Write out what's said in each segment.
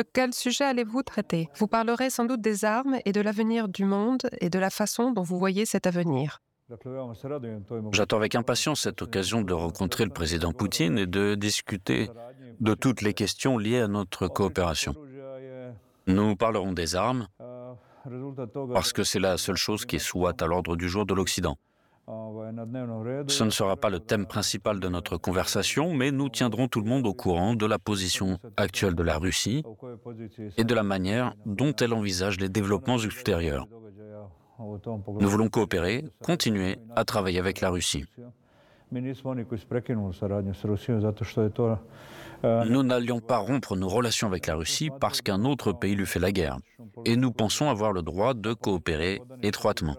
De quel sujet allez-vous traiter? Vous parlerez sans doute des armes et de l'avenir du monde et de la façon dont vous voyez cet avenir. J'attends avec impatience cette occasion de rencontrer le président Poutine et de discuter de toutes les questions liées à notre coopération. Nous parlerons des armes parce que c'est la seule chose qui soit à l'ordre du jour de l'Occident. Ce ne sera pas le thème principal de notre conversation, mais nous tiendrons tout le monde au courant de la position actuelle de la Russie et de la manière dont elle envisage les développements ultérieurs. Nous voulons coopérer, continuer à travailler avec la Russie. Nous n'allions pas rompre nos relations avec la Russie parce qu'un autre pays lui fait la guerre, et nous pensons avoir le droit de coopérer étroitement.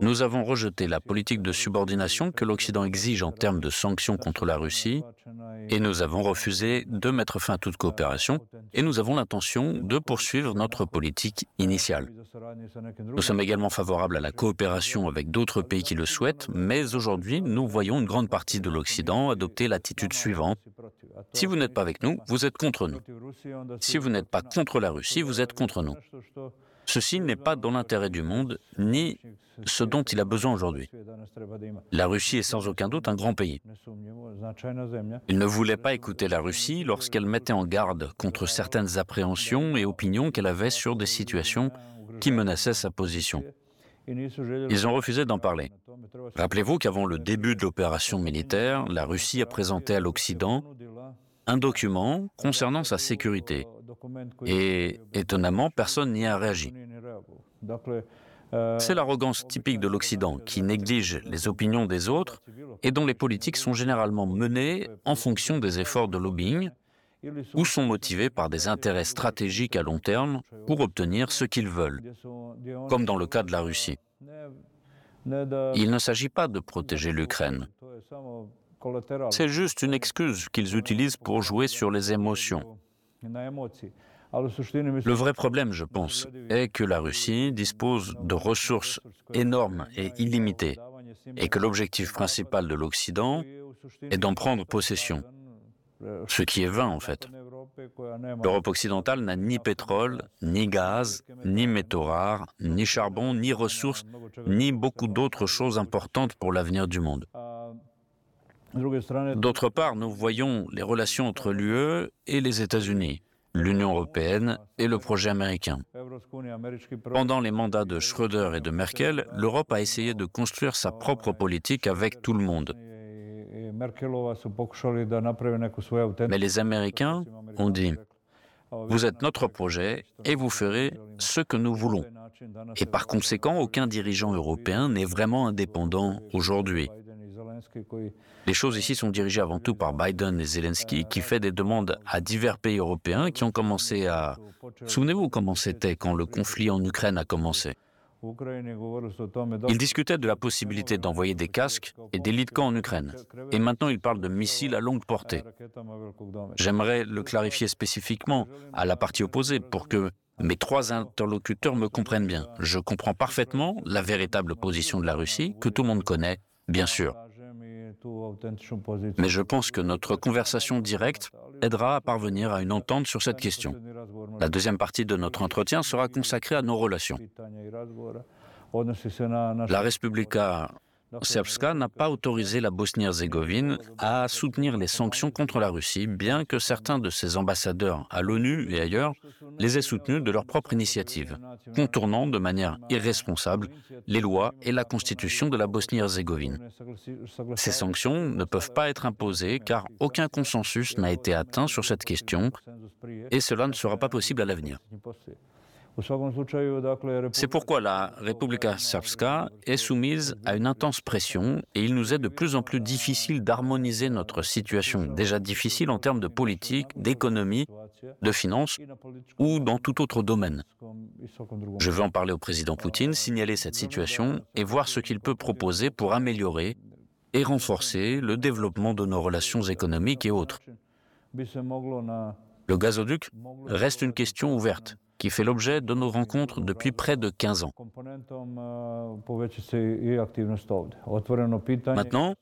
Nous avons rejeté la politique de subordination que l'Occident exige en termes de sanctions contre la Russie et nous avons refusé de mettre fin à toute coopération et nous avons l'intention de poursuivre notre politique initiale. Nous sommes également favorables à la coopération avec d'autres pays qui le souhaitent, mais aujourd'hui, nous voyons une grande partie de l'Occident adopter l'attitude suivante. Si vous n'êtes pas avec nous, vous êtes contre nous. Si vous n'êtes pas contre la Russie, vous êtes contre nous. Ceci n'est pas dans l'intérêt du monde, ni ce dont il a besoin aujourd'hui. La Russie est sans aucun doute un grand pays. Il ne voulait pas écouter la Russie lorsqu'elle mettait en garde contre certaines appréhensions et opinions qu'elle avait sur des situations qui menaçaient sa position. Ils ont refusé d'en parler. Rappelez-vous qu'avant le début de l'opération militaire, la Russie a présenté à l'Occident un document concernant sa sécurité. Et étonnamment, personne n'y a réagi. C'est l'arrogance typique de l'Occident qui néglige les opinions des autres et dont les politiques sont généralement menées en fonction des efforts de lobbying ou sont motivés par des intérêts stratégiques à long terme pour obtenir ce qu'ils veulent, comme dans le cas de la Russie. Il ne s'agit pas de protéger l'Ukraine. C'est juste une excuse qu'ils utilisent pour jouer sur les émotions. Le vrai problème, je pense, est que la Russie dispose de ressources énormes et illimitées, et que l'objectif principal de l'Occident est d'en prendre possession, ce qui est vain en fait. L'Europe occidentale n'a ni pétrole, ni gaz, ni métaux rares, ni charbon, ni ressources, ni beaucoup d'autres choses importantes pour l'avenir du monde. D'autre part, nous voyons les relations entre l'UE et les États-Unis, l'Union européenne et le projet américain. Pendant les mandats de Schröder et de Merkel, l'Europe a essayé de construire sa propre politique avec tout le monde. Mais les Américains ont dit, vous êtes notre projet et vous ferez ce que nous voulons. Et par conséquent, aucun dirigeant européen n'est vraiment indépendant aujourd'hui. Les choses ici sont dirigées avant tout par Biden et Zelensky, qui fait des demandes à divers pays européens qui ont commencé à... Souvenez-vous comment c'était quand le conflit en Ukraine a commencé. Il discutait de la possibilité d'envoyer des casques et des lits de en Ukraine. Et maintenant, il parle de missiles à longue portée. J'aimerais le clarifier spécifiquement à la partie opposée pour que mes trois interlocuteurs me comprennent bien. Je comprends parfaitement la véritable position de la Russie, que tout le monde connaît, bien sûr. Mais je pense que notre conversation directe aidera à parvenir à une entente sur cette question. La deuxième partie de notre entretien sera consacrée à nos relations. La Respublika Serbska n'a pas autorisé la Bosnie-Herzégovine à soutenir les sanctions contre la Russie, bien que certains de ses ambassadeurs à l'ONU et ailleurs les aient soutenus de leur propre initiative, contournant de manière irresponsable les lois et la constitution de la Bosnie-Herzégovine. Ces sanctions ne peuvent pas être imposées car aucun consensus n'a été atteint sur cette question et cela ne sera pas possible à l'avenir. C'est pourquoi la Republika Srpska est soumise à une intense pression et il nous est de plus en plus difficile d'harmoniser notre situation déjà difficile en termes de politique, d'économie, de finances ou dans tout autre domaine. Je veux en parler au président Poutine, signaler cette situation et voir ce qu'il peut proposer pour améliorer et renforcer le développement de nos relations économiques et autres. Le gazoduc reste une question ouverte qui fait l'objet de nos rencontres depuis près de 15 ans. Maintenant,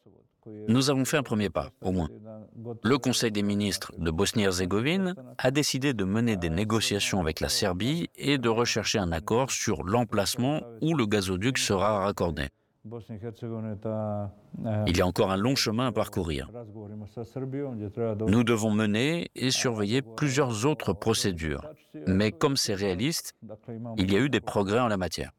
nous avons fait un premier pas, au moins. le Conseil des ministres de Bosnie-Herzégovine a décidé de mener des négociations avec la Serbie et de rechercher un accord sur l'emplacement où le gazoduc sera raccordé. Il y a encore un long chemin à parcourir. Nous devons mener et surveiller plusieurs autres procédures. Mais comme c'est réaliste, il y a eu des progrès en la matière.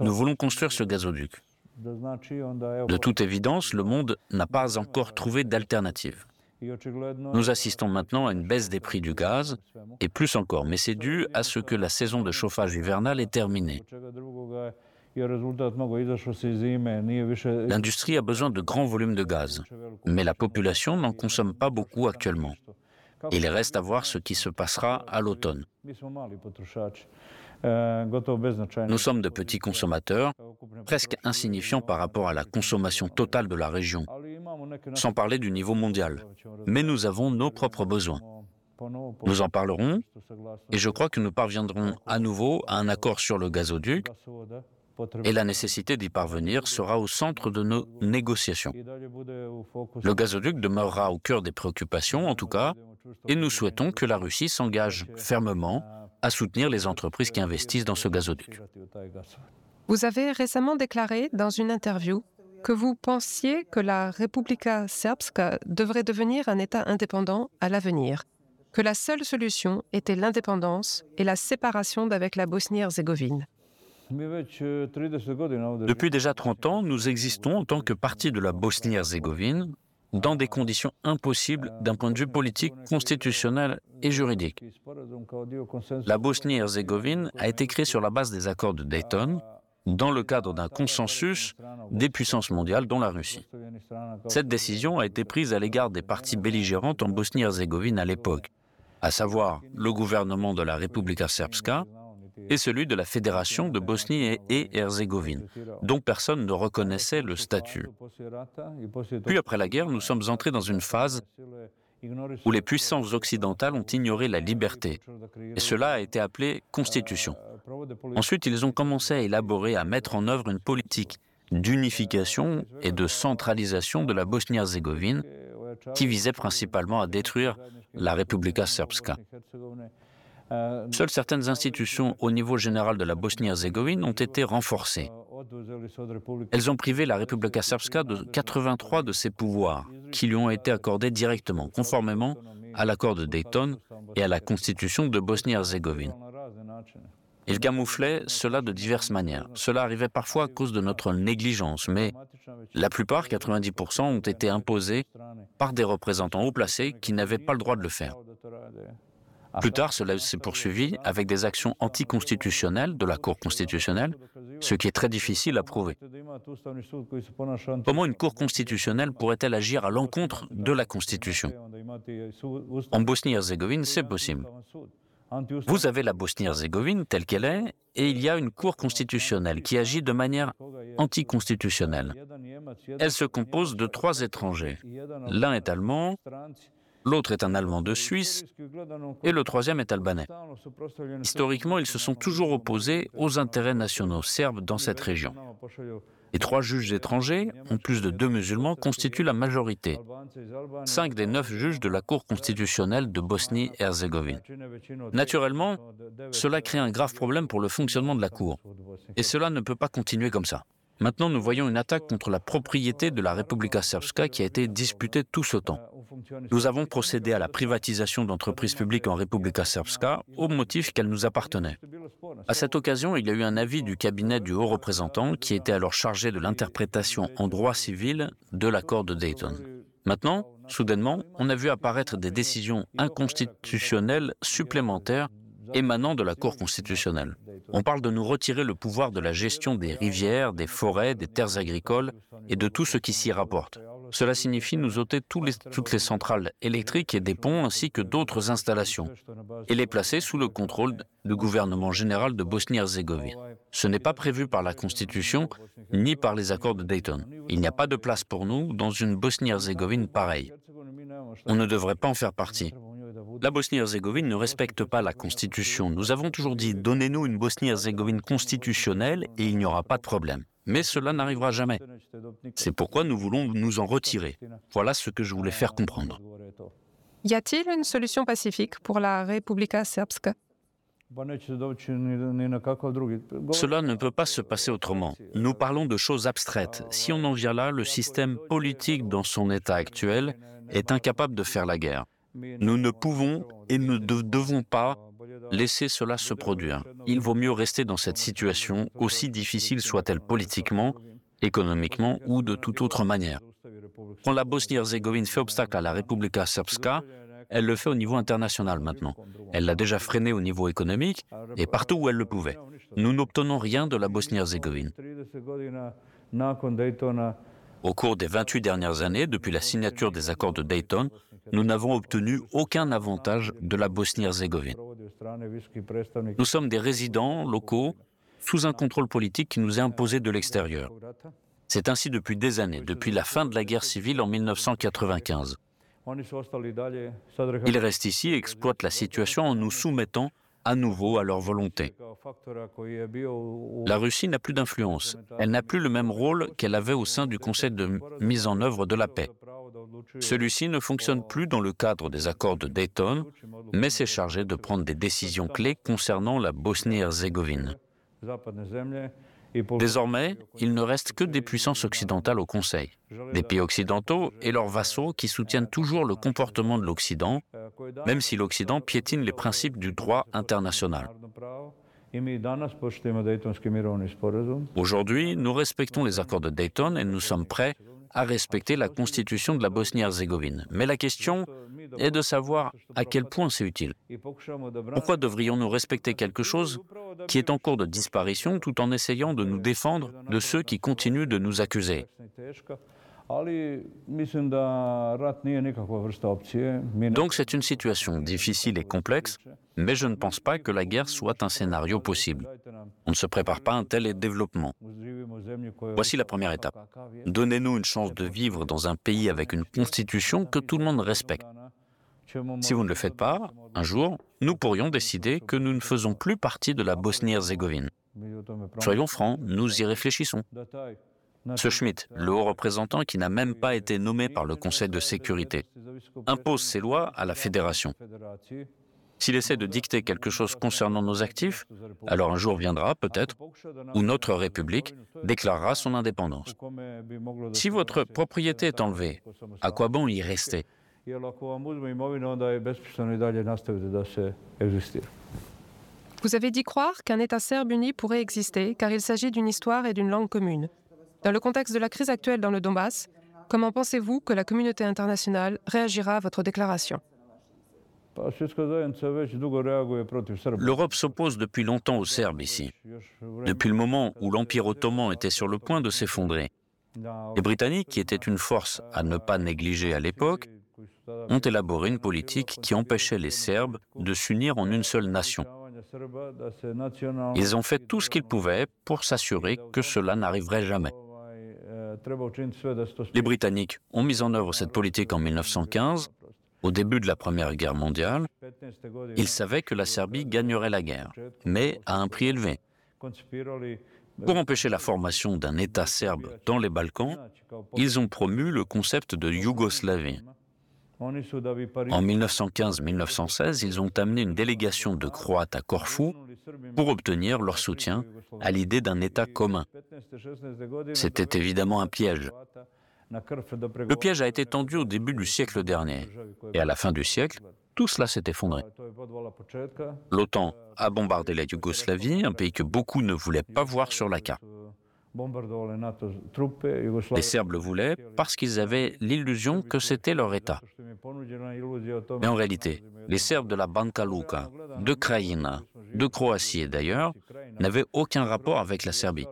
Nous voulons construire ce gazoduc. De toute évidence, le monde n'a pas encore trouvé d'alternative. Nous assistons maintenant à une baisse des prix du gaz, et plus encore, mais c'est dû à ce que la saison de chauffage hivernale est terminée. L'industrie a besoin de grands volumes de gaz, mais la population n'en consomme pas beaucoup actuellement. Il reste à voir ce qui se passera à l'automne. Nous sommes de petits consommateurs, presque insignifiants par rapport à la consommation totale de la région, sans parler du niveau mondial. Mais nous avons nos propres besoins. Nous en parlerons et je crois que nous parviendrons à nouveau à un accord sur le gazoduc et la nécessité d'y parvenir sera au centre de nos négociations. Le gazoduc demeurera au cœur des préoccupations, en tout cas, et nous souhaitons que la Russie s'engage fermement à soutenir les entreprises qui investissent dans ce gazoduc. Vous avez récemment déclaré dans une interview que vous pensiez que la Republika Srpska devrait devenir un État indépendant à l'avenir, que la seule solution était l'indépendance et la séparation d'avec la Bosnie-Herzégovine. Depuis déjà 30 ans, nous existons en tant que parti de la Bosnie-Herzégovine dans des conditions impossibles d'un point de vue politique, constitutionnel et juridique. La Bosnie-Herzégovine a été créée sur la base des accords de Dayton, dans le cadre d'un consensus des puissances mondiales, dont la Russie. Cette décision a été prise à l'égard des parties belligérantes en Bosnie-Herzégovine à l'époque, à savoir le gouvernement de la Republika Srpska et celui de la Fédération de Bosnie et Herzégovine, dont personne ne reconnaissait le statut. Puis après la guerre, nous sommes entrés dans une phase où les puissances occidentales ont ignoré la liberté, et cela a été appelé constitution. Ensuite, ils ont commencé à élaborer, à mettre en œuvre une politique d'unification et de centralisation de la Bosnie-Herzégovine qui visait principalement à détruire la Republika Srpska. Seules certaines institutions au niveau général de la Bosnie-Herzégovine ont été renforcées. Elles ont privé la Republika Srpska de 83 de ses pouvoirs, qui lui ont été accordés directement, conformément à l'accord de Dayton et à la constitution de Bosnie-Herzégovine. Il camouflait cela de diverses manières. Cela arrivait parfois à cause de notre négligence, mais la plupart, 90%, ont été imposés par des représentants haut placés qui n'avaient pas le droit de le faire. Plus tard, cela s'est poursuivi avec des actions anticonstitutionnelles de la Cour constitutionnelle, ce qui est très difficile à prouver. Comment une Cour constitutionnelle pourrait-elle agir à l'encontre de la Constitution? En Bosnie-Herzégovine, c'est possible. Vous avez la Bosnie-Herzégovine telle qu'elle est, et il y a une Cour constitutionnelle qui agit de manière anticonstitutionnelle. Elle se compose de trois étrangers. L'un est allemand, l'autre est un Allemand de Suisse, et le troisième est albanais. Historiquement, ils se sont toujours opposés aux intérêts nationaux serbes dans cette région. Les trois juges étrangers, en plus de deux musulmans, constituent la majorité. Cinq des neuf juges de la Cour constitutionnelle de Bosnie-Herzégovine. Naturellement, cela crée un grave problème pour le fonctionnement de la Cour. Et cela ne peut pas continuer comme ça. Maintenant, nous voyons une attaque contre la propriété de la Republika Srpska qui a été disputée tout ce temps. Nous avons procédé à la privatisation d'entreprises publiques en Republika Srpska au motif qu'elles nous appartenaient. À cette occasion, il y a eu un avis du cabinet du haut représentant qui était alors chargé de l'interprétation en droit civil de l'accord de Dayton. Maintenant, soudainement, on a vu apparaître des décisions inconstitutionnelles supplémentaires émanant de la Cour constitutionnelle. On parle de nous retirer le pouvoir de la gestion des rivières, des forêts, des terres agricoles et de tout ce qui s'y rapporte. Cela signifie nous ôter toutes les centrales électriques et des ponts ainsi que d'autres installations et les placer sous le contrôle du gouvernement général de Bosnie-Herzégovine. Ce n'est pas prévu par la Constitution ni par les accords de Dayton. Il n'y a pas de place pour nous dans une Bosnie-Herzégovine pareille. On ne devrait pas en faire partie. La Bosnie-Herzégovine ne respecte pas la Constitution. Nous avons toujours dit donnez-nous une Bosnie-Herzégovine constitutionnelle et il n'y aura pas de problème. mais cela n'arrivera jamais. C'est pourquoi nous voulons nous en retirer. Voilà ce que je voulais faire comprendre. Y a-t-il une solution pacifique pour la Republika Srpska Cela ne peut pas se passer autrement. Nous parlons de choses abstraites. Si on en vient là, le système politique dans son état actuel est incapable de faire la guerre. Nous ne pouvons et ne devons pas laisser cela se produire. Il vaut mieux rester dans cette situation, aussi difficile soit-elle politiquement, économiquement ou de toute autre manière. Quand la Bosnie-Herzégovine fait obstacle à la Republika Srpska, elle le fait au niveau international maintenant. Elle l'a déjà freiné au niveau économique et partout où elle le pouvait. Nous n'obtenons rien de la Bosnie-Herzégovine. Au cours des 28 dernières années, depuis la signature des accords de Dayton, nous n'avons obtenu aucun avantage de la Bosnie-Herzégovine. Nous sommes des résidents locaux sous un contrôle politique qui nous est imposé de l'extérieur. C'est ainsi depuis des années, depuis la fin de la guerre civile en 1995. Ils restent ici et exploitent la situation en nous soumettant à nouveau à leur volonté. La Russie n'a plus d'influence. Elle n'a plus le même rôle qu'elle avait au sein du Conseil de mise en œuvre de la paix. Celui-ci ne fonctionne plus dans le cadre des accords de Dayton, mais s'est chargé de prendre des décisions clés concernant la Bosnie-Herzégovine. Désormais, il ne reste que des puissances occidentales au Conseil, des pays occidentaux et leurs vassaux qui soutiennent toujours le comportement de l'Occident, même si l'Occident piétine les principes du droit international. Aujourd'hui, nous respectons les accords de Dayton et nous sommes prêts à respecter la constitution de la Bosnie-Herzégovine. Mais la question est de savoir à quel point c'est utile. Pourquoi devrions-nous respecter quelque chose qui est en cours de disparition tout en essayant de nous défendre de ceux qui continuent de nous accuser? Donc c'est une situation difficile et complexe, mais je ne pense pas que la guerre soit un scénario possible. On ne se prépare pas à un tel développement. Voici la première étape. Donnez-nous une chance de vivre dans un pays avec une constitution que tout le monde respecte. Si vous ne le faites pas, un jour, nous pourrions décider que nous ne faisons plus partie de la Bosnie-Herzégovine. Soyons francs, nous y réfléchissons. Ce Schmitt, le haut représentant qui n'a même pas été nommé par le Conseil de sécurité, impose ses lois à la Fédération. S'il essaie de dicter quelque chose concernant nos actifs, alors un jour viendra, peut-être, où notre République déclarera son indépendance. Si votre propriété est enlevée, à quoi bon y rester? Vous avez dit croire qu'un État serbe uni pourrait exister car il s'agit d'une histoire et d'une langue commune. Dans le contexte de la crise actuelle dans le Donbass, comment pensez-vous que la communauté internationale réagira à votre déclaration? L'Europe s'oppose depuis longtemps aux Serbes ici, depuis le moment où l'Empire ottoman était sur le point de s'effondrer. Les Britanniques, qui étaient une force à ne pas négliger à l'époque, ont élaboré une politique qui empêchait les Serbes de s'unir en une seule nation. Ils ont fait tout ce qu'ils pouvaient pour s'assurer que cela n'arriverait jamais. Les Britanniques ont mis en œuvre cette politique en 1915, au début de la Première Guerre mondiale. Ils savaient que la Serbie gagnerait la guerre, mais à un prix élevé. Pour empêcher la formation d'un État serbe dans les Balkans, ils ont promu le concept de Yougoslavie. En 1915-1916, ils ont amené une délégation de Croates à Corfou pour obtenir leur soutien à l'idée d'un État commun. C'était évidemment un piège. Le piège a été tendu au début du siècle dernier, et à la fin du siècle, tout cela s'est effondré. L'OTAN a bombardé la Yougoslavie, un pays que beaucoup ne voulaient pas voir sur la carte. Les Serbes le voulaient parce qu'ils avaient l'illusion que c'était leur État. Mais en réalité, les Serbes de la Banka Luka, de Krajina, de Croatie d'ailleurs, n'avaient aucun rapport avec la Serbie.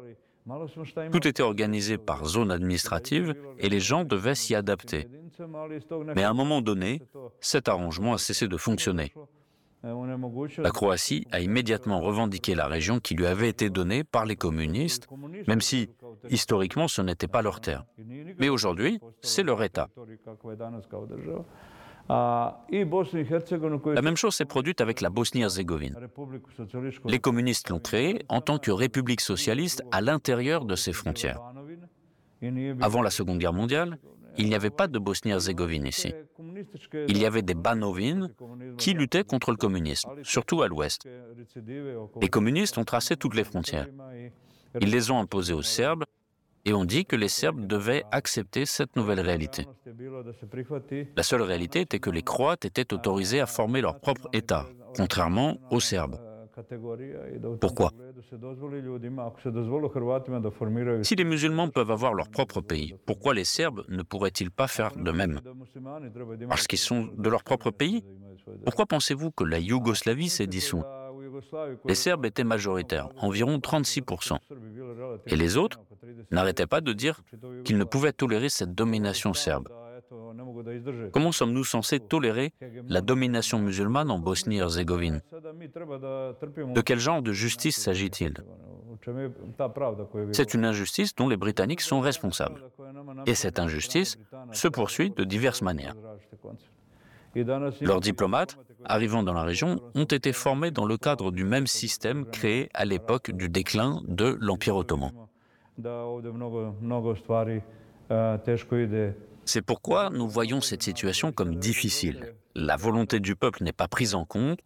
Tout était organisé par zone administrative et les gens devaient s'y adapter. Mais à un moment donné, cet arrangement a cessé de fonctionner. La Croatie a immédiatement revendiqué la région qui lui avait été donnée par les communistes, même si, historiquement, ce n'était pas leur terre. Mais aujourd'hui, c'est leur État. La même chose s'est produite avec la Bosnie-Herzégovine. Les communistes l'ont créée en tant que république socialiste à l'intérieur de ses frontières. Avant la Seconde Guerre mondiale, il n'y avait pas de Bosnie-Herzégovine ici. Il y avait des Banovines qui luttaient contre le communisme, surtout à l'ouest. Les communistes ont tracé toutes les frontières. Ils les ont imposées aux Serbes et ont dit que les Serbes devaient accepter cette nouvelle réalité. La seule réalité était que les Croates étaient autorisés à former leur propre État, contrairement aux Serbes. Pourquoi? Si les musulmans peuvent avoir leur propre pays, pourquoi les Serbes ne pourraient-ils pas faire de même? Parce qu'ils sont de leur propre pays? Pourquoi pensez-vous que la Yougoslavie s'est dissoute? Les Serbes étaient majoritaires, environ 36%. Et les autres n'arrêtaient pas de dire qu'ils ne pouvaient tolérer cette domination serbe. Comment sommes-nous censés tolérer la domination musulmane en Bosnie-Herzégovine? De quel genre de justice s'agit-il? C'est une injustice dont les Britanniques sont responsables. Et cette injustice se poursuit de diverses manières. Leurs diplomates, arrivant dans la région, ont été formés dans le cadre du même système créé à l'époque du déclin de l'Empire ottoman. C'est pourquoi nous voyons cette situation comme difficile. La volonté du peuple n'est pas prise en compte.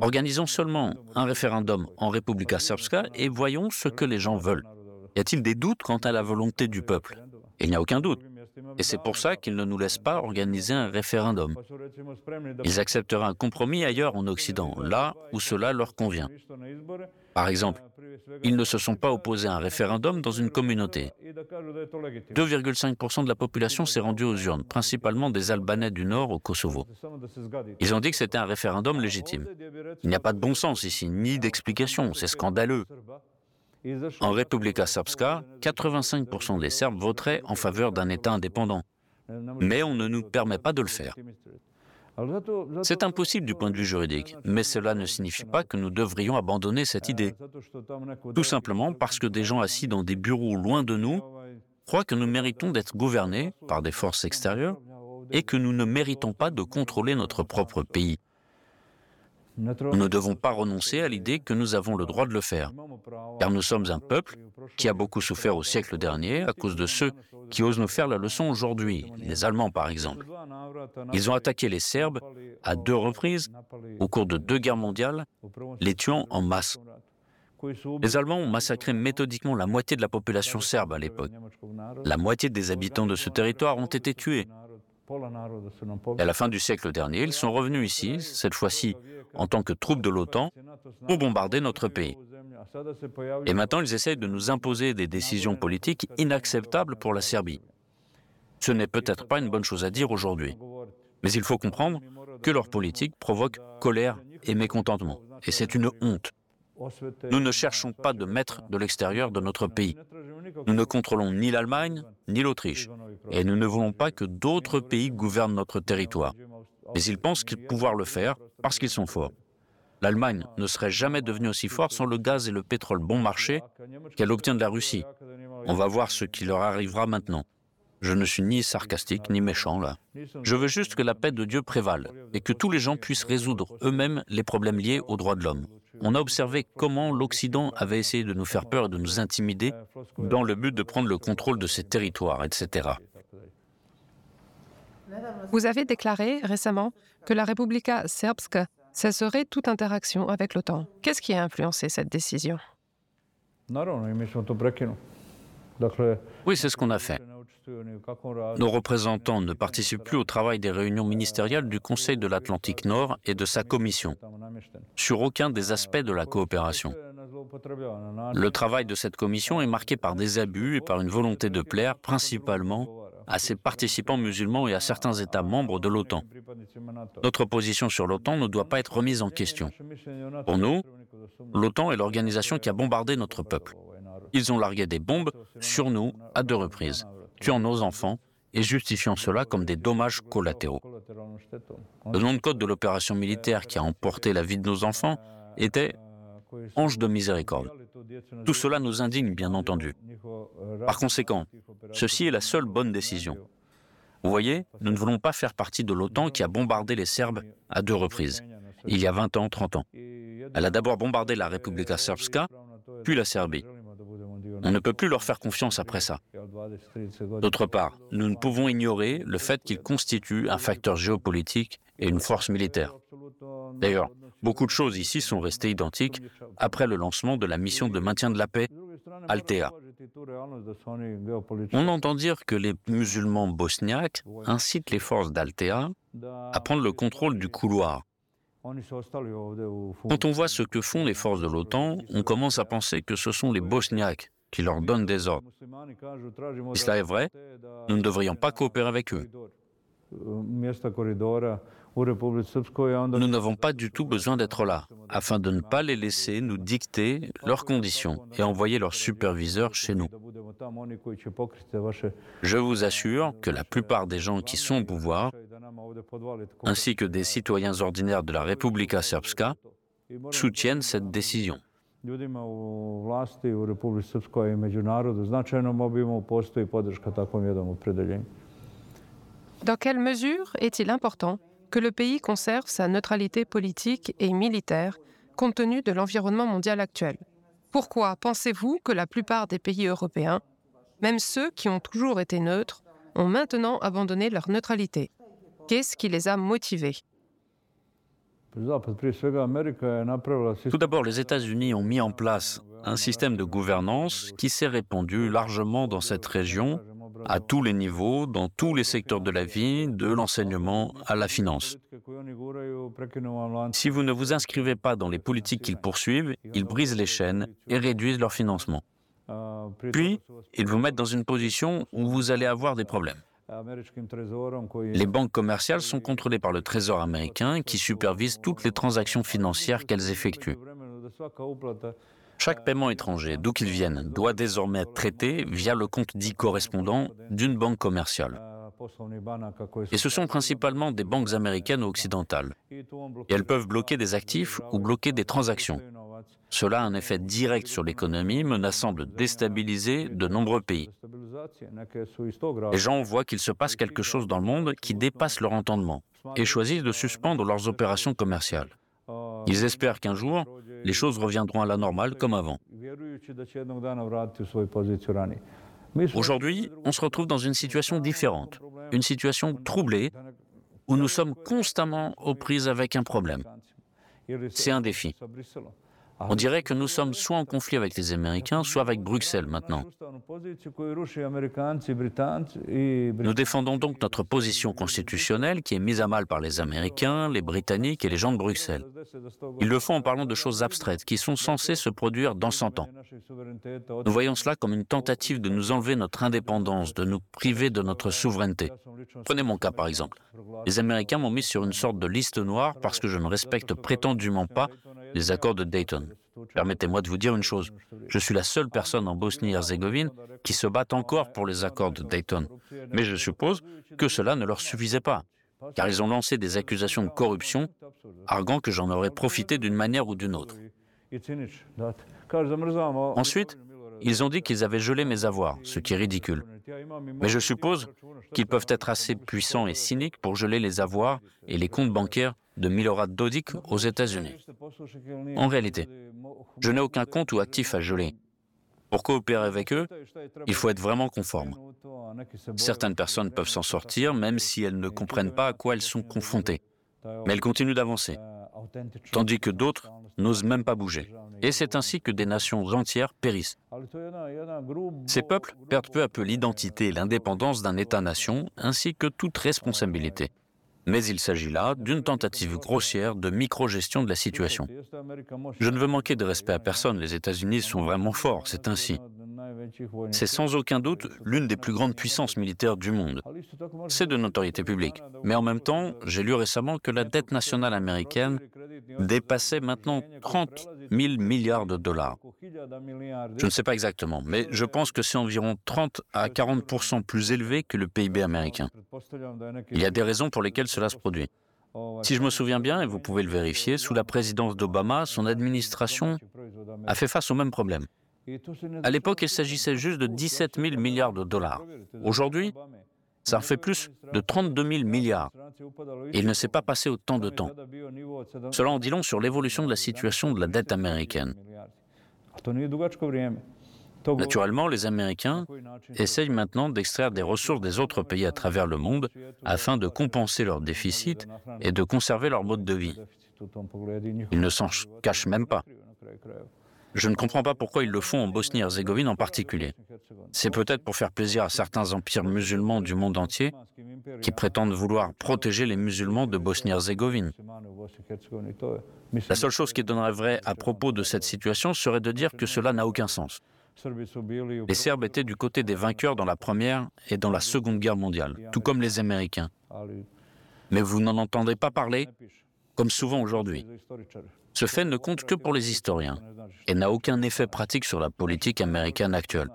Organisons seulement un référendum en Republika Srpska et voyons ce que les gens veulent. Y a-t-il des doutes quant à la volonté du peuple? Il n'y a aucun doute. Et c'est pour ça qu'ils ne nous laissent pas organiser un référendum. Ils accepteraient un compromis ailleurs en Occident, là où cela leur convient. Par exemple, ils ne se sont pas opposés à un référendum dans une communauté. 2,5% de la population s'est rendue aux urnes, principalement des Albanais du Nord au Kosovo. Ils ont dit que c'était un référendum légitime. Il n'y a pas de bon sens ici, ni d'explication, c'est scandaleux. En Republika Srpska, 85% des Serbes voteraient en faveur d'un État indépendant. Mais on ne nous permet pas de le faire. C'est impossible du point de vue juridique, mais cela ne signifie pas que nous devrions abandonner cette idée. Tout simplement parce que des gens assis dans des bureaux loin de nous croient que nous méritons d'être gouvernés par des forces extérieures et que nous ne méritons pas de contrôler notre propre pays. Nous ne devons pas renoncer à l'idée que nous avons le droit de le faire, car nous sommes un peuple qui a beaucoup souffert au siècle dernier à cause de ceux qui osent nous faire la leçon aujourd'hui, les Allemands par exemple. Ils ont attaqué les Serbes à deux reprises au cours de deux guerres mondiales, les tuant en masse. Les Allemands ont massacré méthodiquement la moitié de la population serbe à l'époque. La moitié des habitants de ce territoire ont été tués. Et à la fin du siècle dernier, ils sont revenus ici, cette fois-ci en tant que troupes de l'OTAN, pour bombarder notre pays. Et maintenant, ils essayent de nous imposer des décisions politiques inacceptables pour la Serbie. Ce n'est peut-être pas une bonne chose à dire aujourd'hui, mais il faut comprendre que leur politique provoque colère et mécontentement. Et c'est une honte. Nous ne cherchons pas de mettre de l'extérieur de notre pays. Nous ne contrôlons ni l'Allemagne ni l'Autriche. Et nous ne voulons pas que d'autres pays gouvernent notre territoire. Mais ils pensent pouvoir le faire parce qu'ils sont forts. L'Allemagne ne serait jamais devenue aussi forte sans le gaz et le pétrole bon marché qu'elle obtient de la Russie. On va voir ce qui leur arrivera maintenant. Je ne suis ni sarcastique ni méchant là. Je veux juste que la paix de Dieu prévale et que tous les gens puissent résoudre eux-mêmes les problèmes liés aux droits de l'homme. On a observé comment l'Occident avait essayé de nous faire peur et de nous intimider dans le but de prendre le contrôle de ces territoires, etc. Vous avez déclaré récemment que la Republika Srpska cesserait toute interaction avec l'OTAN. Qu'est-ce qui a influencé cette décision? Oui, c'est ce qu'on a fait. Nos représentants ne participent plus au travail des réunions ministérielles du Conseil de l'Atlantique Nord et de sa commission, sur aucun des aspects de la coopération. Le travail de cette commission est marqué par des abus et par une volonté de plaire principalement à ses participants musulmans et à certains États membres de l'OTAN. Notre position sur l'OTAN ne doit pas être remise en question. Pour nous, l'OTAN est l'organisation qui a bombardé notre peuple. Ils ont largué des bombes sur nous à deux reprises, tuant nos enfants et justifiant cela comme des dommages collatéraux. Le nom de code de l'opération militaire qui a emporté la vie de nos enfants était Ange de miséricorde. Tout cela nous indigne, bien entendu. Par conséquent, ceci est la seule bonne décision. Vous voyez, nous ne voulons pas faire partie de l'OTAN qui a bombardé les Serbes à deux reprises, il y a 20 ans, 30 ans. Elle a d'abord bombardé la Republika Srpska, puis la Serbie. On ne peut plus leur faire confiance après ça. D'autre part, nous ne pouvons ignorer le fait qu'ils constituent un facteur géopolitique et une force militaire. D'ailleurs, beaucoup de choses ici sont restées identiques après le lancement de la mission de maintien de la paix, Altea. On entend dire que les musulmans bosniaques incitent les forces d'Altea à prendre le contrôle du couloir. Quand on voit ce que font les forces de l'OTAN, on commence à penser que ce sont les Bosniaques qui leur donnent des ordres. Si cela est vrai, nous ne devrions pas coopérer avec eux. Nous n'avons pas du tout besoin d'être là, afin de ne pas les laisser nous dicter leurs conditions et envoyer leurs superviseurs chez nous. Je vous assure que la plupart des gens qui sont au pouvoir, ainsi que des citoyens ordinaires de la Republika Srpska, soutiennent cette décision. Dans quelle mesure est-il important que le pays conserve sa neutralité politique et militaire compte tenu de l'environnement mondial actuel? Pourquoi pensez-vous que la plupart des pays européens, même ceux qui ont toujours été neutres, ont maintenant abandonné leur neutralité? Qu'est-ce qui les a motivés? Tout d'abord, les États-Unis ont mis en place un système de gouvernance qui s'est répandu largement dans cette région à tous les niveaux, dans tous les secteurs de la vie, de l'enseignement à la finance. Si vous ne vous inscrivez pas dans les politiques qu'ils poursuivent, ils brisent les chaînes et réduisent leur financement. Puis, ils vous mettent dans une position où vous allez avoir des problèmes. Les banques commerciales sont contrôlées par le Trésor américain qui supervise toutes les transactions financières qu'elles effectuent. Chaque paiement étranger, d'où qu'il vienne, doit désormais être traité via le compte dit correspondant d'une banque commerciale. Et ce sont principalement des banques américaines ou occidentales. Et elles peuvent bloquer des actifs ou bloquer des transactions. Cela a un effet direct sur l'économie, menaçant de déstabiliser de nombreux pays. Les gens voient qu'il se passe quelque chose dans le monde qui dépasse leur entendement et choisissent de suspendre leurs opérations commerciales. Ils espèrent qu'un jour, les choses reviendront à la normale comme avant. Aujourd'hui, on se retrouve dans une situation différente, une situation troublée, où nous sommes constamment aux prises avec un problème. C'est un défi. On dirait que nous sommes soit en conflit avec les Américains, soit avec Bruxelles maintenant. Nous défendons donc notre position constitutionnelle qui est mise à mal par les Américains, les Britanniques et les gens de Bruxelles. Ils le font en parlant de choses abstraites qui sont censées se produire dans 100 ans. Nous voyons cela comme une tentative de nous enlever notre indépendance, de nous priver de notre souveraineté. Prenez mon cas par exemple. Les Américains m'ont mis sur une sorte de liste noire parce que je ne respecte prétendument pas les accords de Dayton. Permettez-moi de vous dire une chose. Je suis la seule personne en Bosnie-Herzégovine qui se bat encore pour les accords de Dayton. Mais je suppose que cela ne leur suffisait pas, car ils ont lancé des accusations de corruption, arguant que j'en aurais profité d'une manière ou d'une autre. Ensuite, ils ont dit qu'ils avaient gelé mes avoirs, ce qui est ridicule. Mais je suppose qu'ils peuvent être assez puissants et cyniques pour geler les avoirs et les comptes bancaires de Milorad Dodik aux États-Unis. En réalité, je n'ai aucun compte ou actif à geler. Pour coopérer avec eux, il faut être vraiment conforme. Certaines personnes peuvent s'en sortir même si elles ne comprennent pas à quoi elles sont confrontées. Mais elles continuent d'avancer, tandis que d'autres n'osent même pas bouger. Et c'est ainsi que des nations entières périssent. Ces peuples perdent peu à peu l'identité et l'indépendance d'un État-nation, ainsi que toute responsabilité. Mais il s'agit là d'une tentative grossière de micro-gestion de la situation. Je ne veux manquer de respect à personne, les États-Unis sont vraiment forts, c'est ainsi. C'est sans aucun doute l'une des plus grandes puissances militaires du monde. C'est de notoriété publique. Mais en même temps, j'ai lu récemment que la dette nationale américaine dépassait maintenant 30 000 milliards de dollars. Je ne sais pas exactement, mais je pense que c'est environ 30 à 40% plus élevé que le PIB américain. Il y a des raisons pour lesquelles cela se produit. Si je me souviens bien, et vous pouvez le vérifier, sous la présidence d'Obama, son administration a fait face au même problème. À l'époque, il s'agissait juste de 17 000 milliards de dollars. Aujourd'hui, Ça en fait plus de 32 000 milliards. Et il ne s'est pas passé autant de temps. Cela en dit long sur l'évolution de la situation de la dette américaine. Naturellement, les Américains essayent maintenant d'extraire des ressources des autres pays à travers le monde afin de compenser leurs déficits et de conserver leur mode de vie. Ils ne s'en cachent même pas. Je ne comprends pas pourquoi ils le font en Bosnie-Herzégovine en particulier. C'est peut-être pour faire plaisir à certains empires musulmans du monde entier qui prétendent vouloir protéger les musulmans de Bosnie-Herzégovine. La seule chose qui donnerait vrai à propos de cette situation serait de dire que cela n'a aucun sens. Les Serbes étaient du côté des vainqueurs dans la Première et dans la Seconde Guerre mondiale, tout comme les Américains. Mais vous n'en entendez pas parler, comme souvent aujourd'hui. Ce fait ne compte que pour les historiens et n'a aucun effet pratique sur la politique américaine actuelle.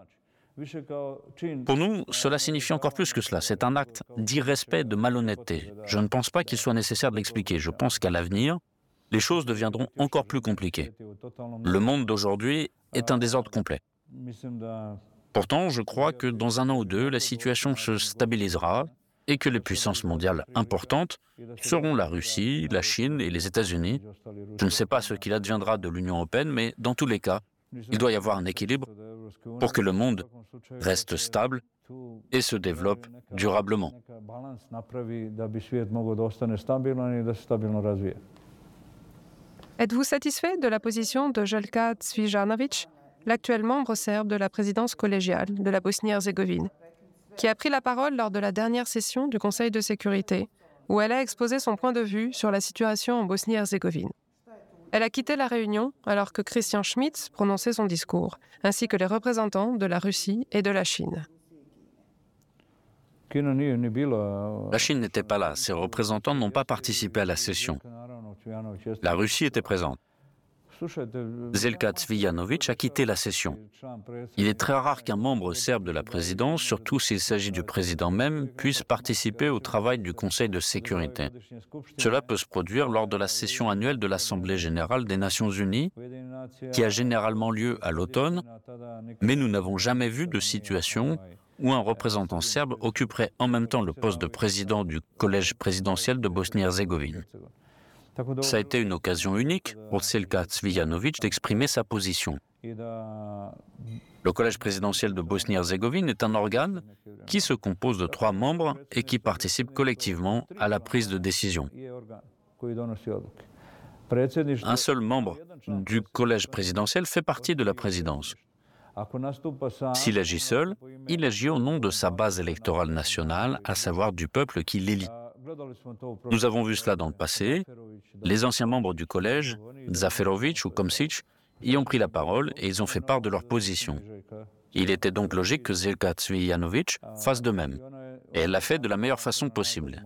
Pour nous, cela signifie encore plus que cela. C'est un acte d'irrespect, de malhonnêteté. Je ne pense pas qu'il soit nécessaire de l'expliquer. Je pense qu'à l'avenir, les choses deviendront encore plus compliquées. Le monde d'aujourd'hui est un désordre complet. Pourtant, je crois que dans un an ou deux, la situation se stabilisera et que les puissances mondiales importantes seront la Russie, la Chine et les États-Unis. Je ne sais pas ce qu'il adviendra de l'Union européenne, mais dans tous les cas, il doit y avoir un équilibre pour que le monde reste stable et se développe durablement. Êtes-vous satisfait de la position de Jelka Cvijanovic, l'actuel membre serbe de la présidence collégiale de la Bosnie-Herzégovine? Qui a pris la parole lors de la dernière session du Conseil de sécurité, où elle a exposé son point de vue sur la situation en Bosnie-Herzégovine. Elle a quitté la réunion alors que Christian Schmitz prononçait son discours, ainsi que les représentants de la Russie et de la Chine. La Chine n'était pas là, ses représentants n'ont pas participé à la session. La Russie était présente. Zelka Cvijanovic a quitté la session. Il est très rare qu'un membre serbe de la présidence, surtout s'il s'agit du président même, puisse participer au travail du Conseil de sécurité. Cela peut se produire lors de la session annuelle de l'Assemblée générale des Nations unies, qui a généralement lieu à l'automne, mais nous n'avons jamais vu de situation où un représentant serbe occuperait en même temps le poste de président du collège présidentiel de Bosnie-Herzégovine. Ça a été une occasion unique pour Selka Cvijanovic d'exprimer sa position. Le Collège présidentiel de Bosnie-Herzégovine est un organe qui se compose de trois membres et qui participe collectivement à la prise de décision. Un seul membre du Collège présidentiel fait partie de la présidence. S'il agit seul, il agit au nom de sa base électorale nationale, à savoir du peuple qui l'élit. Nous avons vu cela dans le passé. Les anciens membres du collège, Zaferovic ou Komsic, y ont pris la parole et ils ont fait part de leur position. Il était donc logique que Zelka Cvijanovic fasse de même. Et elle l'a fait de la meilleure façon possible.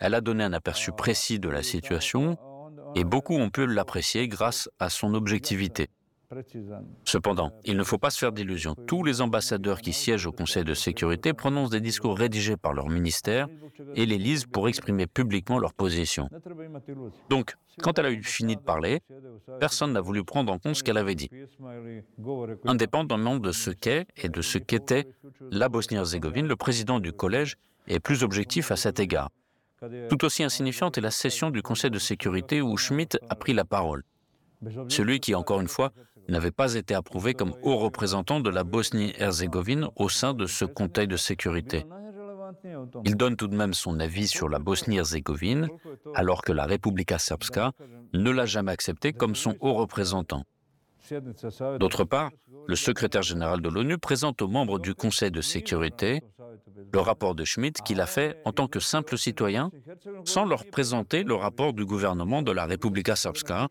Elle a donné un aperçu précis de la situation et beaucoup ont pu l'apprécier grâce à son objectivité. Cependant, il ne faut pas se faire d'illusions. Tous les ambassadeurs qui siègent au Conseil de sécurité prononcent des discours rédigés par leur ministère et les lisent pour exprimer publiquement leur position. Donc, quand elle a eu fini de parler, personne n'a voulu prendre en compte ce qu'elle avait dit. Indépendamment de ce qu'est et de ce qu'était la Bosnie-Herzégovine, le président du collège est plus objectif à cet égard. Tout aussi insignifiante est la session du Conseil de sécurité où Schmitt a pris la parole. Celui qui, encore une fois, n'avait pas été approuvé comme haut représentant de la Bosnie-Herzégovine au sein de ce Conseil de sécurité. Il donne tout de même son avis sur la Bosnie-Herzégovine, alors que la Republika Srpska ne l'a jamais accepté comme son haut représentant. D'autre part, le secrétaire général de l'ONU présente aux membres du Conseil de sécurité le rapport de Schmidt qu'il a fait en tant que simple citoyen, sans leur présenter le rapport du gouvernement de la Republika Srpska,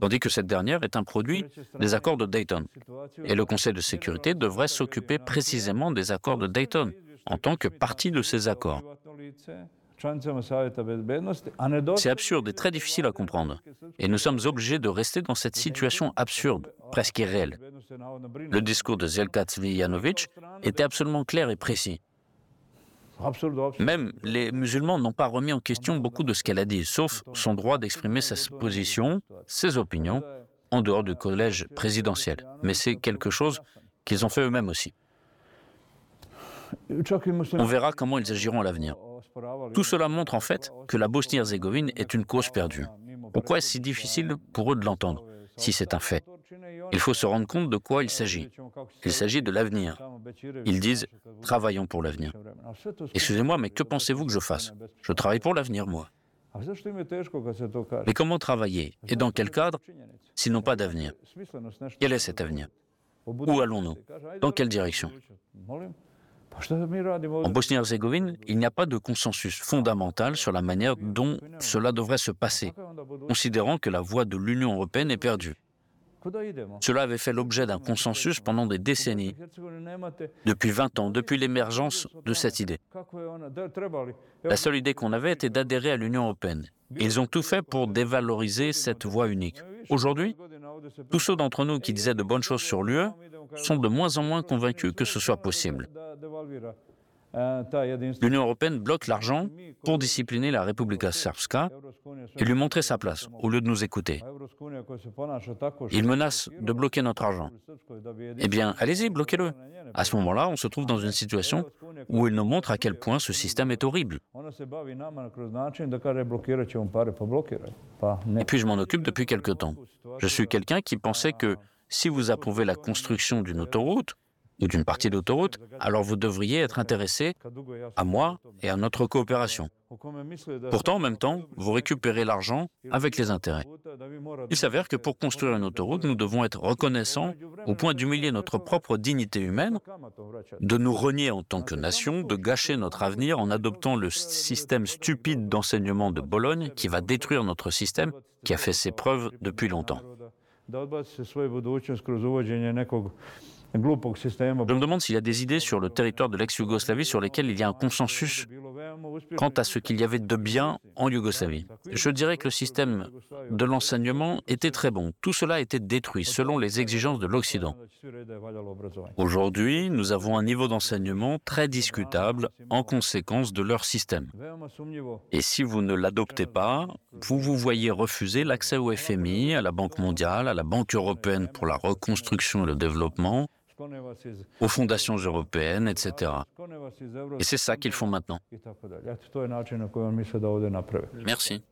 tandis que cette dernière est un produit des accords de Dayton. Et le Conseil de sécurité devrait s'occuper précisément des accords de Dayton, en tant que partie de ces accords. C'est absurde et très difficile à comprendre. Et nous sommes obligés de rester dans cette situation absurde, presque irréelle. Le discours de Zelka Cvijanovic était absolument clair et précis. Même les musulmans n'ont pas remis en question beaucoup de ce qu'elle a dit, sauf son droit d'exprimer sa position, ses opinions, en dehors du collège présidentiel. Mais c'est quelque chose qu'ils ont fait eux-mêmes aussi. On verra comment ils agiront à l'avenir. Tout cela montre en fait que la Bosnie-Herzégovine est une cause perdue. Pourquoi est-ce si difficile pour eux de l'entendre, si c'est un fait Il faut se rendre compte de quoi il s'agit. Il s'agit de l'avenir. Ils disent ⁇ Travaillons pour l'avenir ⁇ Excusez-moi, mais que pensez-vous que je fasse? Je travaille pour l'avenir, moi. Mais comment travailler? Et dans quel cadre? S'ils n'ont pas d'avenir. Quel est cet avenir? Où allons-nous? Dans quelle direction? En Bosnie-Herzégovine, il n'y a pas de consensus fondamental sur la manière dont cela devrait se passer, considérant que la voie de l'Union européenne est perdue. Cela avait fait l'objet d'un consensus pendant des décennies, depuis 20 ans, depuis l'émergence de cette idée. La seule idée qu'on avait était d'adhérer à l'Union européenne. Ils ont tout fait pour dévaloriser cette voie unique. Aujourd'hui, tous ceux d'entre nous qui disaient de bonnes choses sur l'UE sont de moins en moins convaincus que ce soit possible. L'Union européenne bloque l'argent pour discipliner la Republika Srpska et lui montrer sa place, au lieu de nous écouter. Il menace de bloquer notre argent. Eh bien, allez-y, bloquez-le. À ce moment-là, on se trouve dans une situation où il nous montre à quel point ce système est horrible. Et puis je m'en occupe depuis quelque temps. Je suis quelqu'un qui pensait que si vous approuvez la construction d'une autoroute, ou d'une partie d'autoroute, alors vous devriez être intéressé à moi et à notre coopération. Pourtant, en même temps, vous récupérez l'argent avec les intérêts. Il s'avère que pour construire une autoroute, nous devons être reconnaissants au point d'humilier notre propre dignité humaine, de nous renier en tant que nation, de gâcher notre avenir en adoptant le système stupide d'enseignement de Bologne qui va détruire notre système qui a fait ses preuves depuis longtemps. Je me demande s'il y a des idées sur le territoire de l'ex-Yougoslavie sur lesquelles il y a un consensus quant à ce qu'il y avait de bien en Yougoslavie. Je dirais que le système de l'enseignement était très bon. Tout cela a été détruit selon les exigences de l'Occident. Aujourd'hui, nous avons un niveau d'enseignement très discutable en conséquence de leur système. Et si vous ne l'adoptez pas, vous vous voyez refuser l'accès au FMI, à la Banque mondiale, à la Banque européenne pour la reconstruction et le développement, aux fondations européennes, etc. Et c'est ça qu'ils font maintenant. Merci.